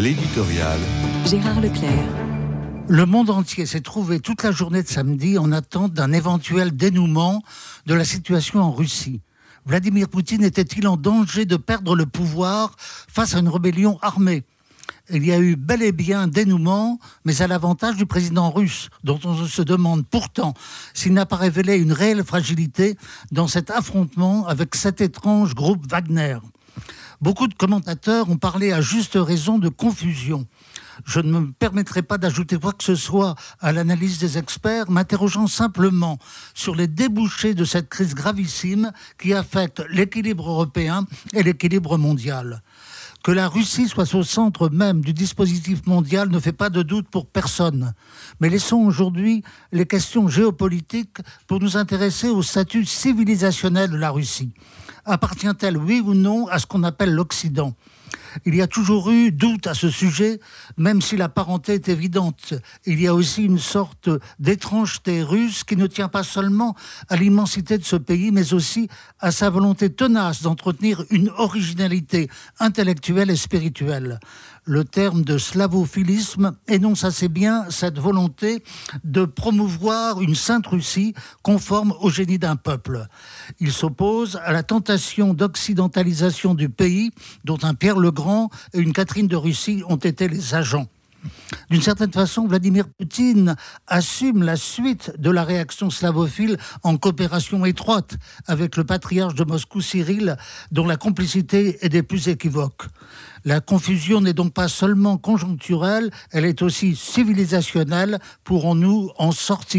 L'éditorial. Gérard Leclerc. Le monde entier s'est trouvé toute la journée de samedi en attente d'un éventuel dénouement de la situation en Russie. Vladimir Poutine était-il en danger de perdre le pouvoir face à une rébellion armée? Il y a eu bel et bien un dénouement, mais à l'avantage du président russe, dont on se demande pourtant s'il n'a pas révélé une réelle fragilité dans cet affrontement avec cet étrange groupe Wagner. Beaucoup de commentateurs ont parlé à juste raison de confusion. Je ne me permettrai pas d'ajouter quoi que ce soit à l'analyse des experts, m'interrogeant simplement sur les débouchés de cette crise gravissime qui affecte l'équilibre européen et l'équilibre mondial. Que la Russie soit au centre même du dispositif mondial ne fait pas de doute pour personne. Mais laissons aujourd'hui les questions géopolitiques pour nous intéresser au statut civilisationnel de la Russie. Appartient-elle, oui ou non, à ce qu'on appelle l'Occident? Il y a toujours eu doute à ce sujet, même si la parenté est évidente. Il y a aussi une sorte d'étrangeté russe qui ne tient pas seulement à l'immensité de ce pays, mais aussi à sa volonté tenace d'entretenir une originalité intellectuelle et spirituelle. Le terme de slavophilisme énonce assez bien cette volonté de promouvoir une sainte Russie conforme au génie d'un peuple. Il s'oppose à la tentation d'occidentalisation du pays dont un Pierre le Grand et une Catherine de Russie ont été les agents. D'une certaine façon, Vladimir Poutine assume la suite de la réaction slavophile en coopération étroite avec le patriarche de Moscou, Cyril, dont la complicité est des plus équivoques. La confusion n'est donc pas seulement conjoncturelle, elle est aussi civilisationnelle. Pourrons-nous en sortir?